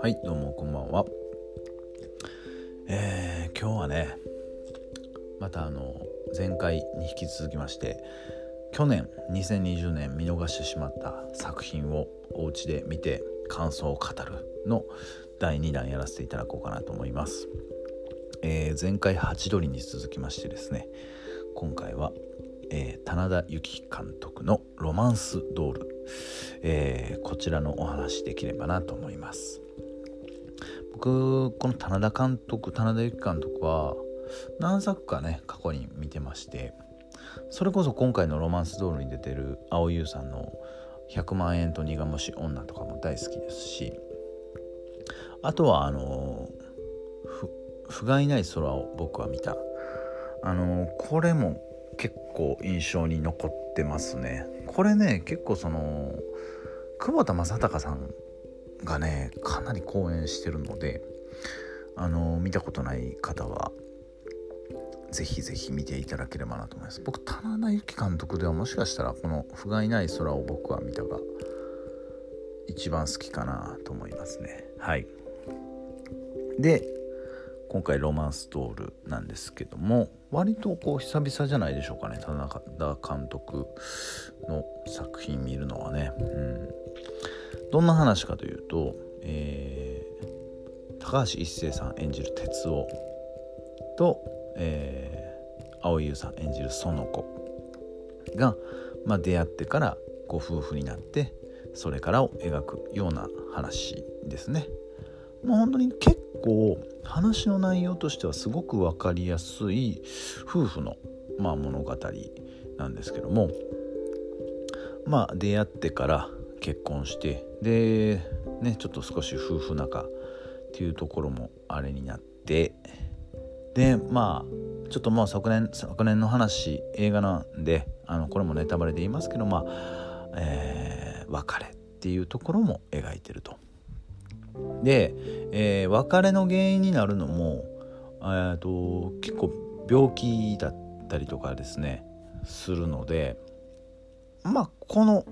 はいどうもこんばんは。えー、今日はねまたあの前回に引き続きまして去年2020年見逃してしまった作品をお家で見て感想を語るの第2弾やらせていただこうかなと思います、えー、前回ハチドリに続きましてですね今回は、えー、棚田由紀監督の「ロマンスドール」えー、こちらのお話できればなと思います。僕この棚田監督棚田由紀監督は何作かね過去に見てましてそれこそ今回の「ロマンスドール」に出てる蒼井優さんの「100万円と苦虫女」とかも大好きですしあとはあの「不甲斐ない空を僕は見た」あのこれも結構印象に残ってますね。これね結構その久保田正孝さんがねかなり講演してるのであの見たことない方はぜひぜひ見ていただければなと思います。僕棚田由紀監督ではもしかしたらこの「不甲斐ない空を僕は見た」が一番好きかなと思いますね。はい。で今回ロマンスドールなんですけども割とこう久々じゃないでしょうかね田中監督の作品見るのはね、うん、どんな話かというと、えー、高橋一生さん演じる哲夫と、えー、蒼井優さん演じる園子が、まあ、出会ってからご夫婦になってそれからを描くような話ですね。もう本当に結構話の内容としてはすごく分かりやすい夫婦の、まあ、物語なんですけどもまあ出会ってから結婚してでねちょっと少し夫婦仲っていうところもあれになってでまあちょっともう昨年昨年の話映画なんであのこれもネタバレで言いますけどまあ、えー、別れっていうところも描いてると。で、えー、別れの原因になるのも、と結構病気だったりとかですねするのでまあこの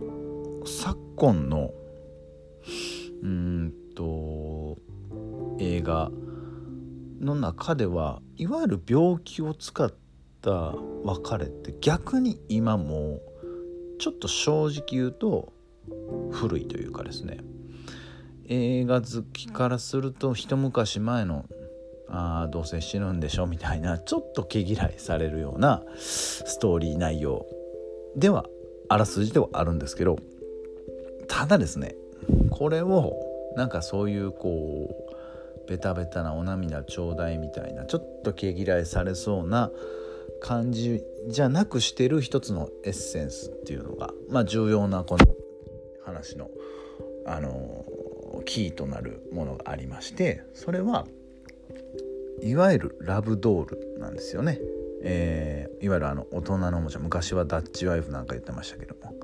昨今のうんと映画の中ではいわゆる病気を使った別れって逆に今もちょっと正直言うと古いというかですね。映画好きからすると一昔前のああどうせ死ぬんでしょみたいなちょっと毛嫌いされるようなストーリー内容ではあらすじではあるんですけどただですねこれをなんかそういうこうベタベタなお涙ちょうだいみたいなちょっと毛嫌いされそうな感じじゃなくしてる一つのエッセンスっていうのがまあ重要なこの話のあのキーとなるものがありましてそれはいわゆるラブドールなんですよね。えー、いわゆるあの大人のおもちゃ昔はダッチワイフなんか言ってましたけども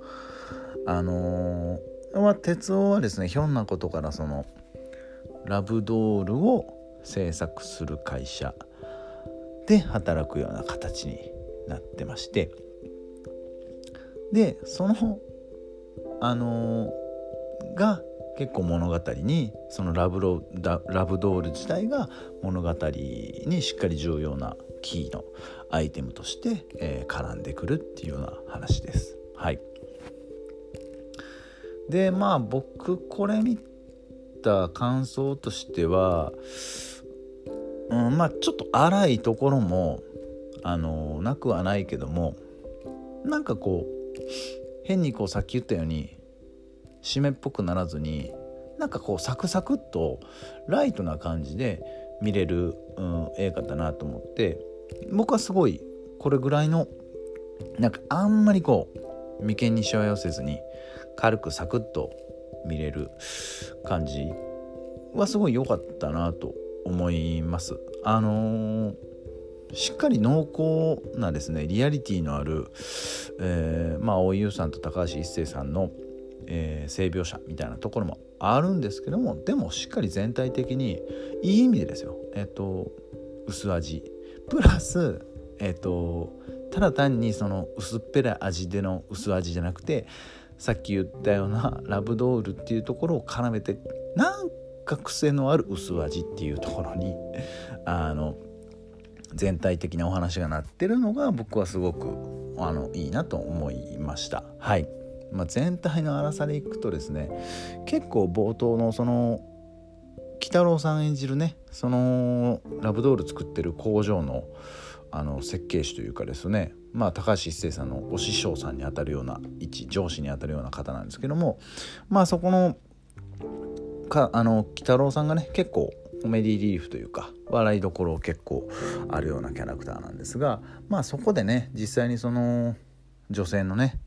あのー、まあ、鉄夫はですねひょんなことからそのラブドールを制作する会社で働くような形になってましてでそのあのー、が結構物語にそのラブロラブドール自体が物語にしっかり重要なキーのアイテムとして、えー、絡んでくるっていうような話です。はい、でまあ僕これ見た感想としては、うん、まあちょっと荒いところもあのなくはないけどもなんかこう変にこうさっき言ったように湿っぽくならずになんかこうサクサクっとライトな感じで見れる、うん、映画だなと思って僕はすごいこれぐらいのなんかあんまりこう眉間にしわ寄せずに軽くサクッと見れる感じはすごい良かったなと思います。あのー、しっかり濃厚なですねリアリティのある、えー、まあ大井優さんと高橋一生さんの、えー、性描写みたいなところもあるんですけどもでもしっかり全体的にいい意味でですよ。えっ、と薄味。プラスえっ、とただ単にその薄っぺらい味での薄味じゃなくてさっき言ったようなラブドールっていうところを絡めてなんか癖のある薄味っていうところに あの全体的なお話がなってるのが僕はすごくあのいいなと思いました。はい。まあ、全体の荒さでいくとですね結構冒頭のその鬼太郎さん演じるねそのラブドール作ってる工場のあの設計士というかですねまあ高橋一生さんのお師匠さんにあたるような一上司にあたるような方なんですけどもまあそこのかあの鬼太郎さんがね結構コメディリーフというか笑いどころ結構あるようなキャラクターなんですがまあそこでね実際にその女性のね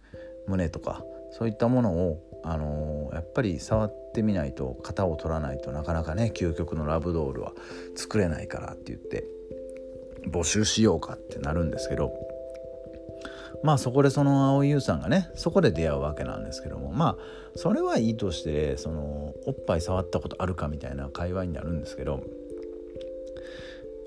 胸とかそういったものを、あのー、やっぱり触ってみないと型を取らないとなかなかね究極のラブドールは作れないからって言って募集しようかってなるんですけどまあそこでその蒼井優さんがねそこで出会うわけなんですけどもまあそれはいいとしてそのおっぱい触ったことあるかみたいな会話になるんですけど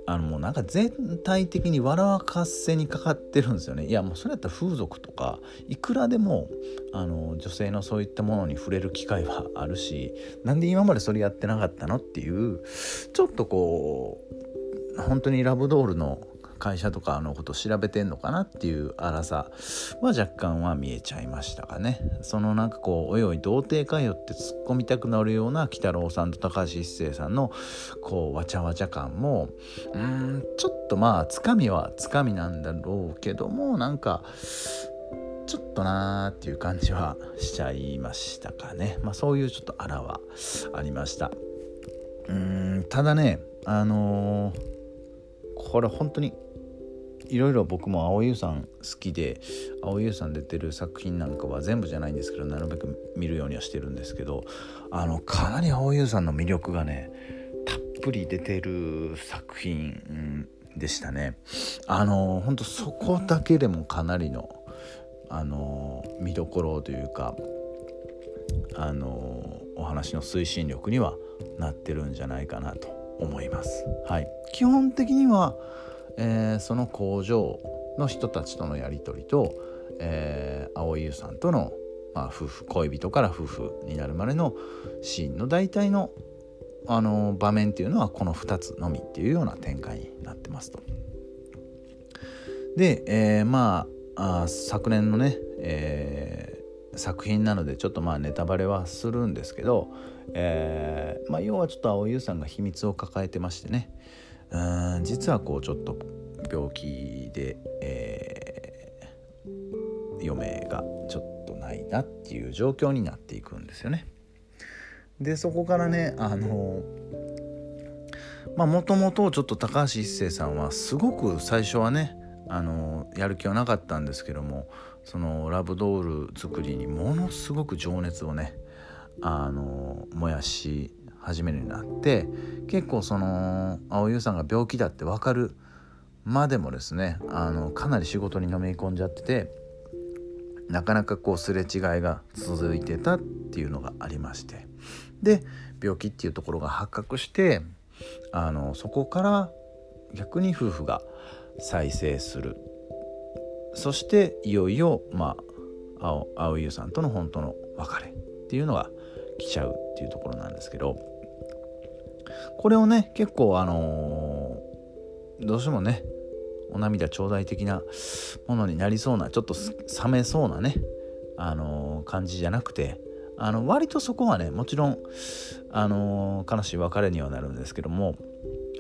あのもうなんか全体的に笑かせにかかってるんですよね。いやもうそれやったら風俗とかいくらでもあの女性のそういったものに触れる機会はあるしなんで今までそれやってなかったのっていうちょっとこう本当にラブドールの会社とかのこと調べてんのかなっていう荒さ。は若干は見えちゃいましたかね。そのなんかこうおいおい童貞かよって突っ込みたくなるような鬼太郎さんと高橋一生さんのこうわちゃわちゃ感もうんちょっとまあつかみはつかみなんだろうけどもなんかちょっとなーっていう感じはしちゃいましたかね。まあそういうちょっとあらはありました。うんただねあのー、これ本当にいろいろ僕も蒼井優さん好きで蒼井優さん出てる作品なんかは全部じゃないんですけどなるべく見るようにはしてるんですけどあのかなり蒼井優さんの魅力がねたっぷり出てる作品でしたね。あの本当そこだけでもかなりのあの見どころというかあのお話の推進力にはなってるんじゃないかなと思います。はい、基本的にはえー、その工場の人たちとのやり取りと、えー、蒼井優さんとの、まあ、夫婦恋人から夫婦になるまでのシーンの大体のあの場面っていうのはこの2つのみっていうような展開になってますと。で、えー、まああ昨年のね、えー、作品なのでちょっとまあネタバレはするんですけど、えーまあ、要はちょっと蒼井優さんが秘密を抱えてましてね、うん実はこうちょっと病気で、えー、余命がちょっとないなっていう状況になっていくんですよね。でそこからねあのまあもともとちょっと高橋一生さんはすごく最初はねあのやる気はなかったんですけどもそのラブドール作りにものすごく情熱をねあの燃やし始めるようになって結構その蒼優さんが病気だって分かるまでもですねあのかなり仕事にのめり込んじゃっててなかなかこうすれ違いが続いてたっていうのがありまして。で病気っていうところが発覚してあのそこから逆に夫婦が再生する。そしていよいよまあ青青優さんとの本当の別れっていうのが来ちゃうっていうところなんですけど。これをね結構あのー、どうしてもねお涙頂戴的なものになりそうなちょっと冷めそうなねあのー、感じじゃなくてあの割とそこはねもちろんあのー、悲しい別れにはなるんですけども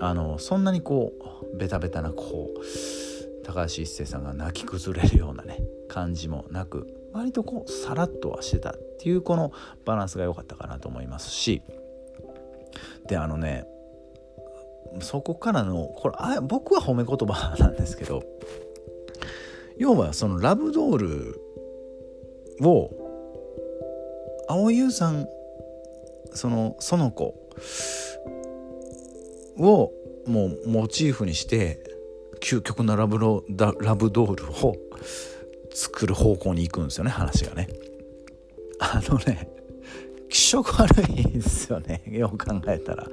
あのそんなにこうベタベタなこう高橋一生さんが泣き崩れるようなね感じもなく割とこうさらっとはしてたっていうこのバランスが良かったかなと思いますしであのねそこからのこれあ僕は褒め言葉なんですけど要はそのラブドールを蒼井優さんその園子をもうモチーフにして究極のラブロラブドールを作る方向に行くんですよね話がね。あのね色悪いですよね。よう考えたら。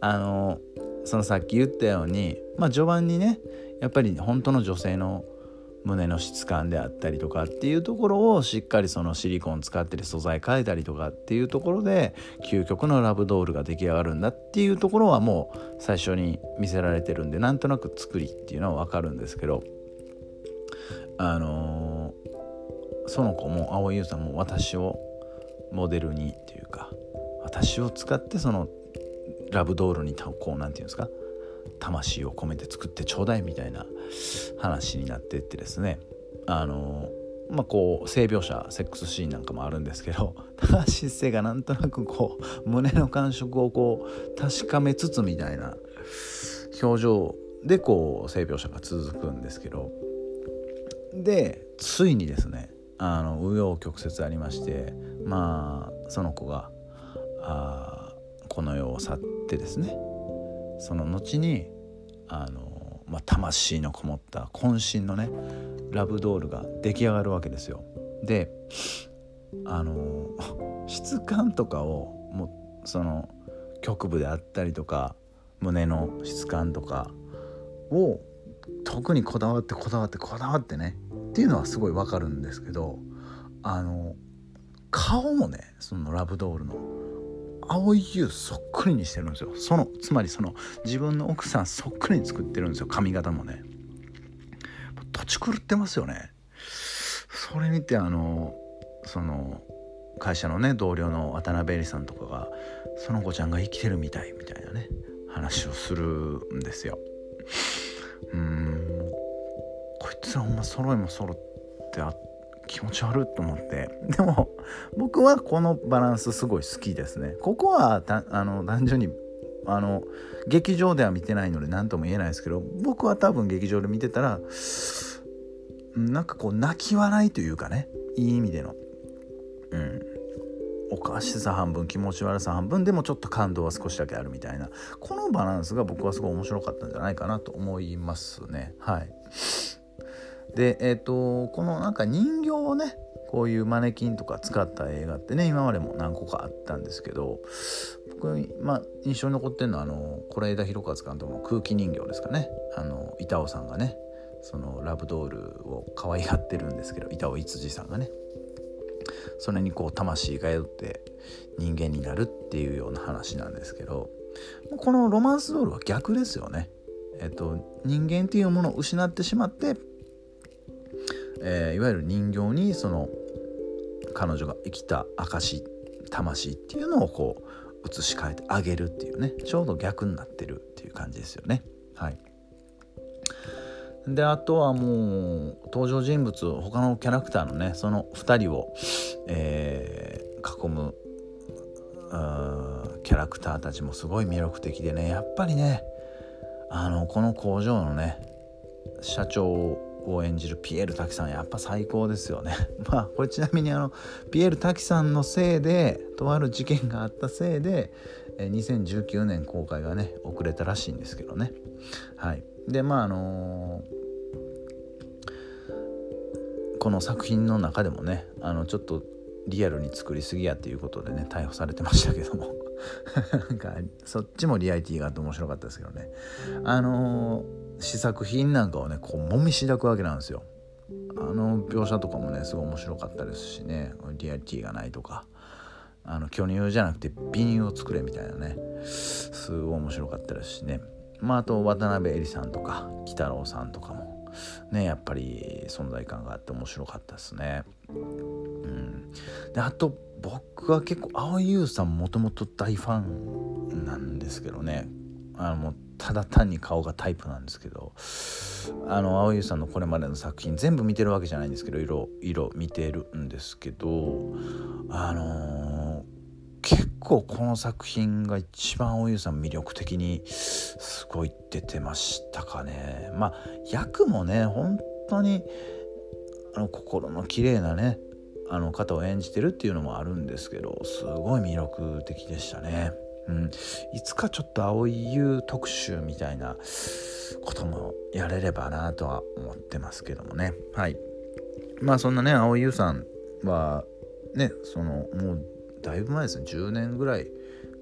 あのそのさっき言ったようにまあ序盤にねやっぱり本当の女性の胸の質感であったりとかっていうところをしっかりそのシリコン使ってる素材変えたりとかっていうところで究極のラブドールが出来上がるんだっていうところはもう最初に見せられてるんでなんとなく作りっていうのは分かるんですけど。あのー、その子も蒼井優さんも私をモデルにっていうか私を使ってそのラブドールにこう何て言うんですか魂を込めて作ってちょうだいみたいな話になってってですね。あのまあこう性描写セックスシーンなんかもあるんですけど高橋一生がなんとなくこう胸の感触をこう確かめつつみたいな表情でこう性描写が続くんですけど。でついにですねあの紆余曲折ありましてまあその子があこの世を去ってですねその後にあの、まあ、魂のこもった渾身のねラブドールが出来上がるわけですよ。であの質感とかをもうその局部であったりとか胸の質感とかを特にこだわってこだわってこだわってねっていうのはすごいわかるんですけどあの顔もねそのラブドールの蒼井優そっくりにしてるんですよ。そのつまりその自分の奥さんそっくりに作ってるんですよ。髪型もね。土地狂ってますよね。それ見てあのその会社のね同僚の渡辺恵里さんとかがその子ちゃんが生きてるみたいみたいなね話をするんですよ。うんこいつらほんま揃いも揃ってあって気持ち悪いと思って。でも僕はこのバランスすごい好きですね。ここはあの単純にあの劇場では見てないので何とも言えないですけど僕は多分劇場で見てたらなんかこう泣き笑いというかねいい意味での。うん。おかしさ半分気持ち悪さ半分でもちょっと感動は少しだけあるみたいな。このバランスが僕はすごい面白かったんじゃないかなと思いますね。はい。でえっ、ー、とこのなんか人形をねこういうマネキンとか使った映画ってね今までも何個かあったんですけど僕、まあ、印象に残ってるのはあの是枝裕和監督の空気人形ですかねあの板尾さんがねそのラブドールを可愛がってるんですけど板尾逸司さんがねそれにこう魂が宿って人間になるっていうような話なんですけどこのロマンスドールは逆ですよね。えっと、人間っていうものを失ってしまってえー、いわゆる人形にその彼女が生きた証魂っていうのをこう移し替えてあげるっていうねちょうど逆になってるっていう感じですよね。はい、であとはもう登場人物他のキャラクターのねその2人を、えー、囲むキャラクターたちもすごい魅力的でねやっぱりねあのこの工場のね社長を演じるピエール滝さんやっぱ最高ですよね。まあこれちなみにあのピエール滝さんのせいでとある事件があったせいで2019年公開がね遅れたらしいんですけどね。はい。でまああのー、この作品の中でもねあのちょっとリアルに作りすぎやっていうことでね逮捕されてましたけども。なんかそっちもリアリティがあって面白かったですけどね。あのー試作品なんかをねこうもみしだくわけなんですよ。あの描写とかもねすごい面白かったですしね。リアリティがないとか。あの巨乳じゃなくて美乳を作れみたいなね。すごい面白かったですしね。まああと渡辺恵里さんとか鬼太郎さんとかも。ねやっぱり存在感があって面白かったですね。うん。であと僕は結構蒼井優さんもともと大ファンなんですけどね。あのただ単に顔がタイプなんですけどあの青優さんのこれまでの作品全部見てるわけじゃないんですけど色色見てるんですけどあのー、結構この作品が一番青優さん魅力的にすごい出てましたかねまあ役もね本当にあの心の綺麗なねあの方を演じてるっていうのもあるんですけどすごい魅力的でしたね。うん、いつかちょっと青い優特集みたいなこともやれればなとは思ってますけどもね。はい。まあそんなね青井優さんはねそのもうだいぶ前ですね。10年ぐらい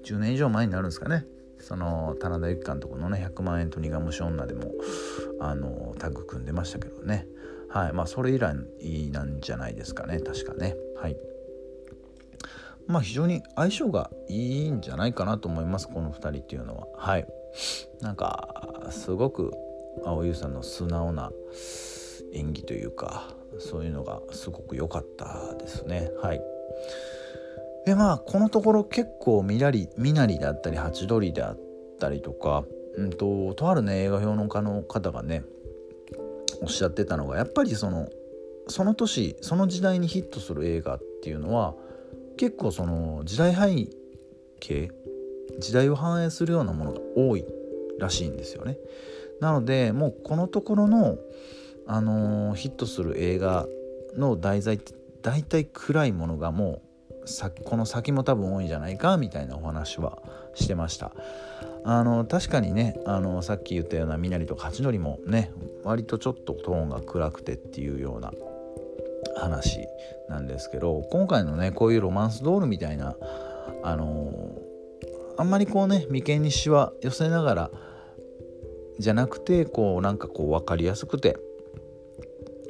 10年以上前になるんですかね。その棚田由紀監督のね100万円と苦虫女でもあのタッグ組んでましたけどね。はい。まあそれ以来なんじゃないですかね。確かね。はい。まあ非常に相性がいいんじゃないかなと思いますこの2人っていうのは。はい。なんかすごく蒼優さんの素直な演技というかそういうのがすごく良かったですね。はい。でまあこのところ結構みなりみなりだったりハチドリであったりとかうんととあるね映画評論家の方がねおっしゃってたのがやっぱりそのその年その時代にヒットする映画っていうのは結構その時代背景時代を反映するようなものが多いらしいんですよね。なのでもうこのところの、あのー、ヒットする映画の題材って大体暗いものがもうさこの先も多分多いんじゃないかみたいなお話はしてました。あの確かにねあのさっき言ったような「みなり」とか「八のり」もね割とちょっとトーンが暗くてっていうような話なんですけど今回のねこういうロマンスドールみたいなあのあんまりこうね眉間にしわ寄せながらじゃなくてこうなんかこう分かりやすくて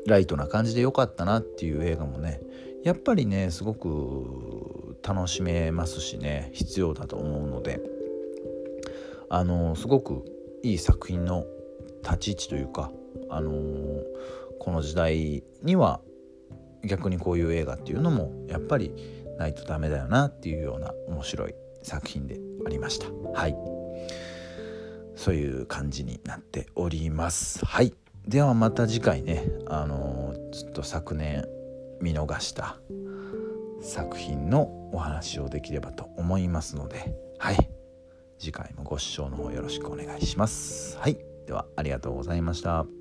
ライトな感じで良かったなっていう映画もねやっぱりねすごく楽しめますしね必要だと思うのであのすごくいい作品の立ち位置というかあのこの時代には逆にこういう映画っていうのもやっぱりないとダメだよなっていうような面白い作品でありました。はい。そういう感じになっております。はい。ではまた次回ね。あのー、ちょっと昨年見逃した作品のお話をできればと思いますので。はい。次回もご視聴の方よろしくお願いします。はい。ではありがとうございました。